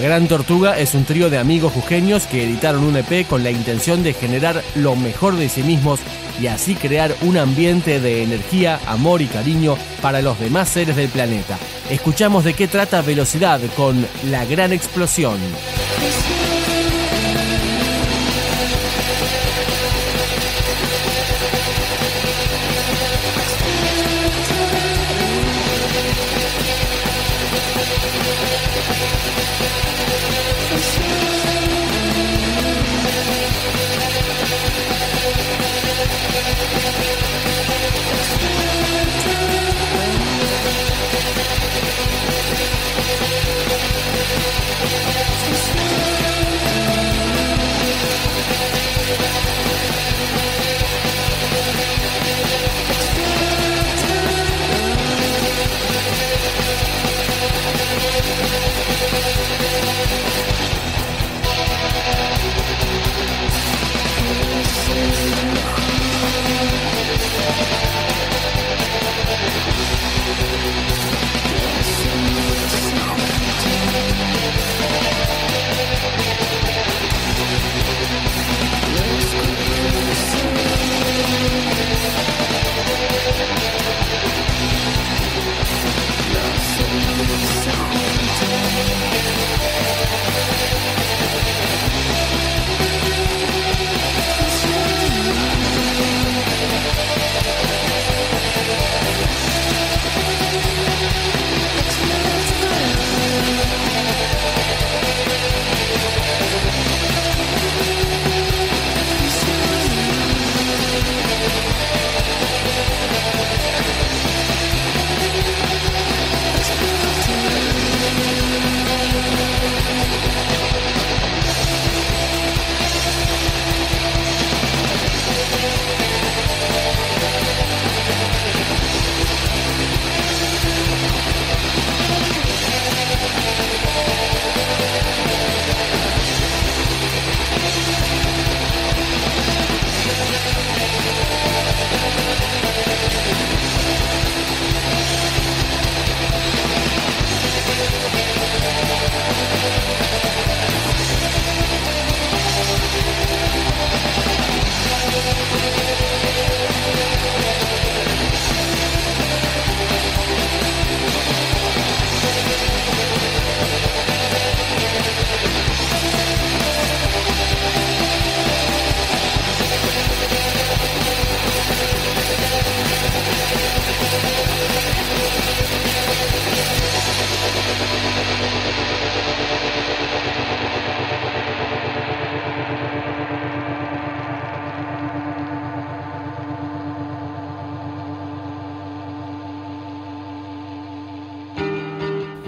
La Gran Tortuga es un trío de amigos jujeños que editaron un EP con la intención de generar lo mejor de sí mismos y así crear un ambiente de energía, amor y cariño para los demás seres del planeta. Escuchamos de qué trata Velocidad con La Gran Explosión.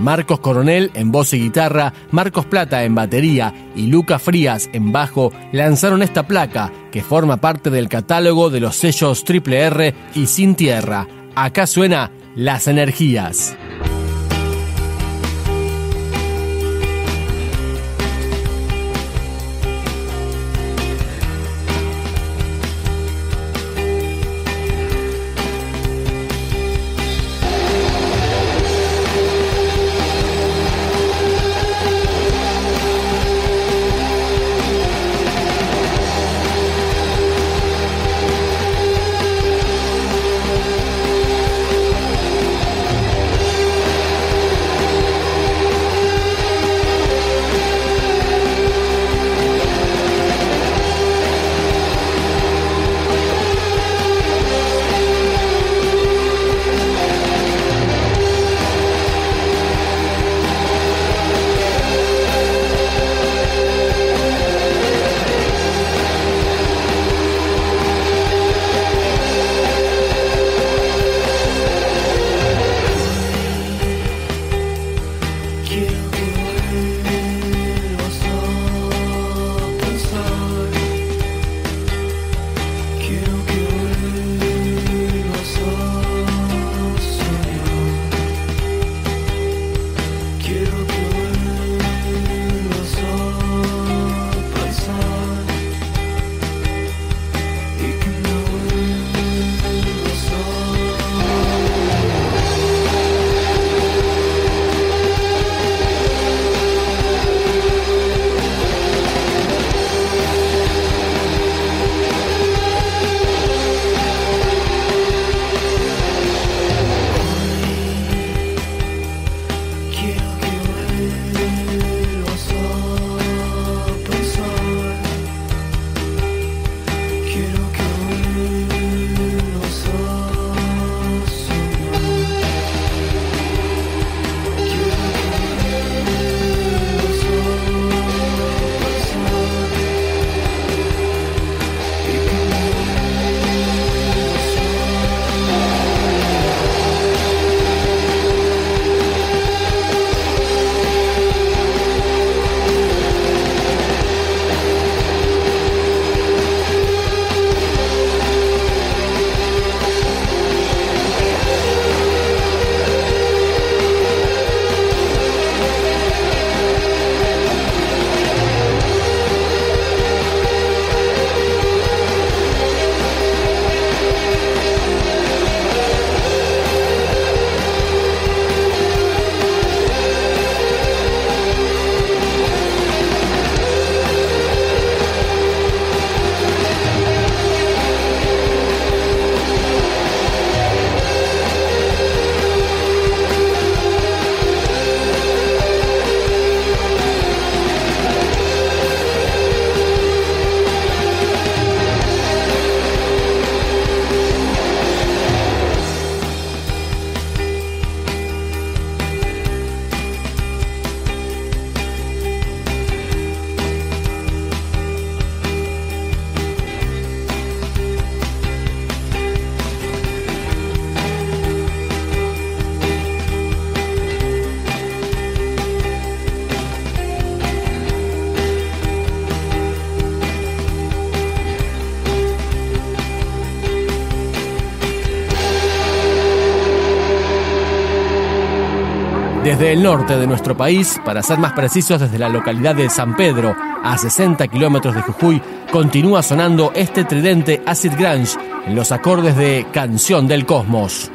Marcos Coronel en voz y guitarra, Marcos Plata en batería y Lucas Frías en bajo lanzaron esta placa que forma parte del catálogo de los sellos Triple R y Sin Tierra. Acá suena Las Energías. Desde el norte de nuestro país, para ser más precisos desde la localidad de San Pedro, a 60 kilómetros de Jujuy, continúa sonando este tridente acid grunge en los acordes de Canción del Cosmos.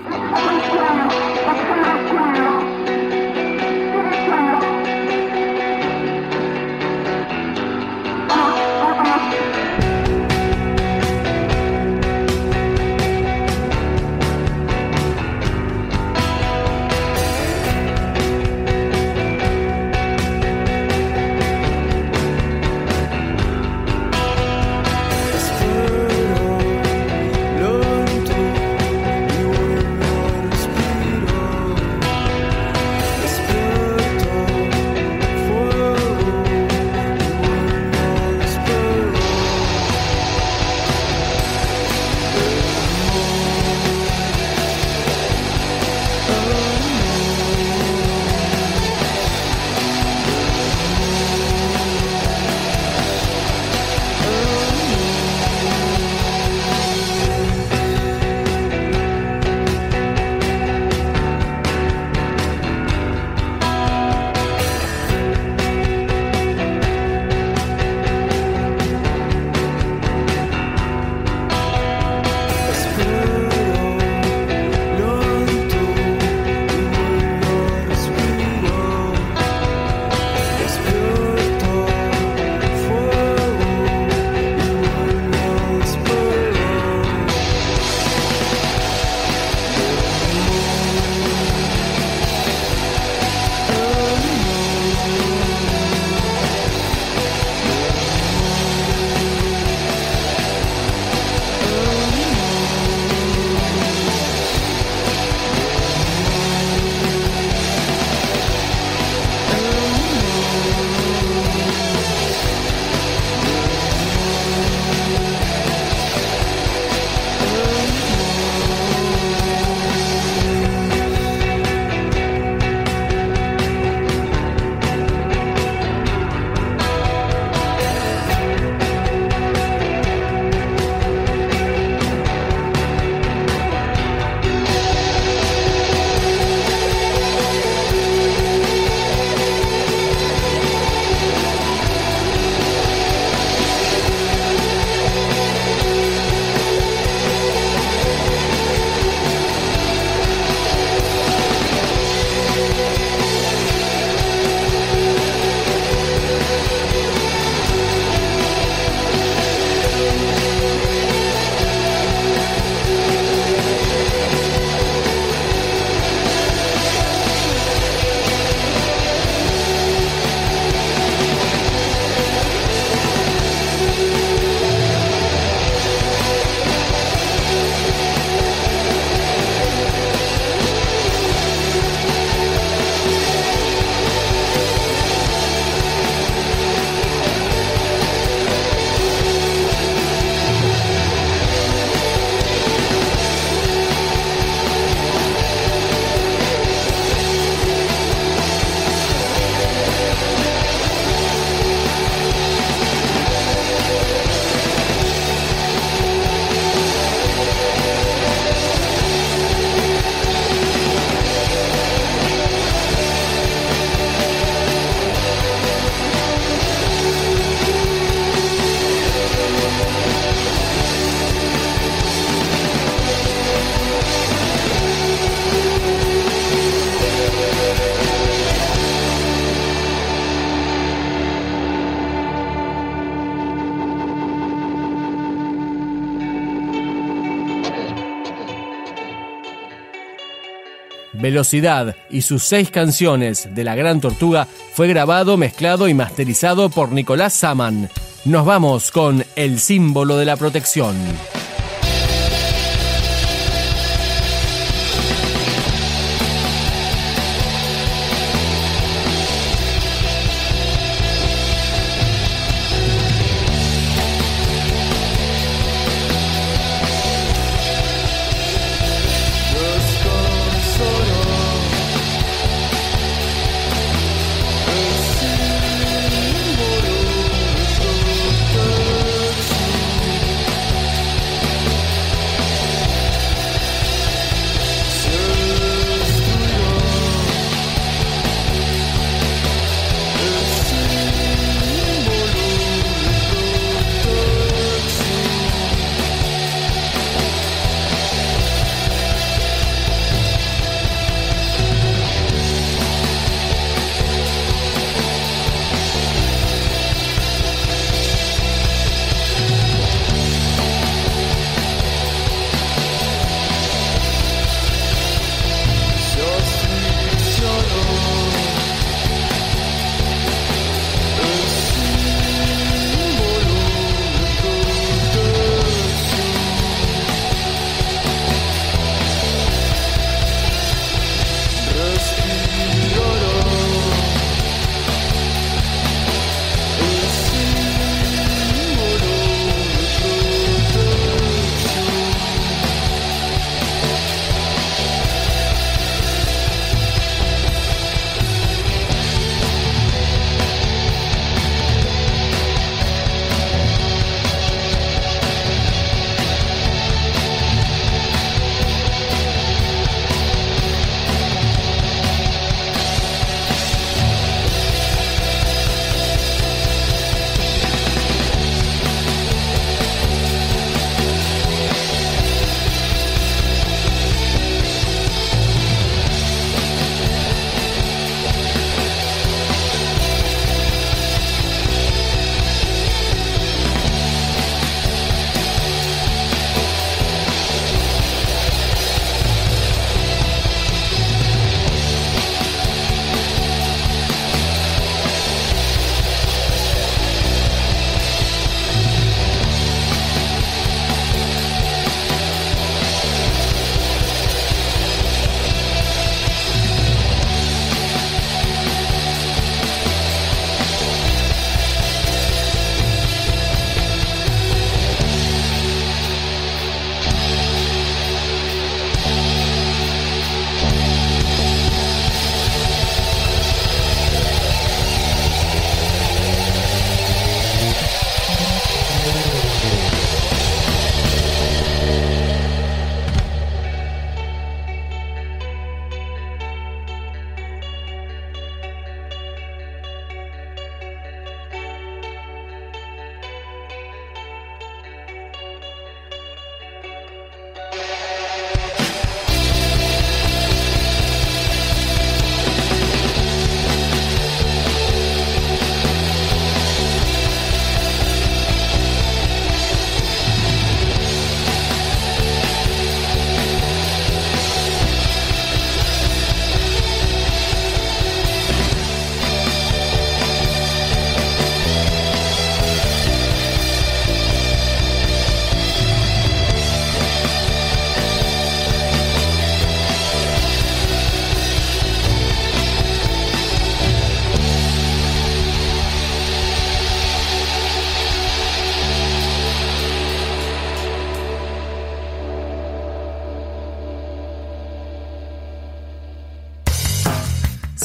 Velocidad y sus seis canciones de La Gran Tortuga fue grabado, mezclado y masterizado por Nicolás Saman. Nos vamos con El símbolo de la protección.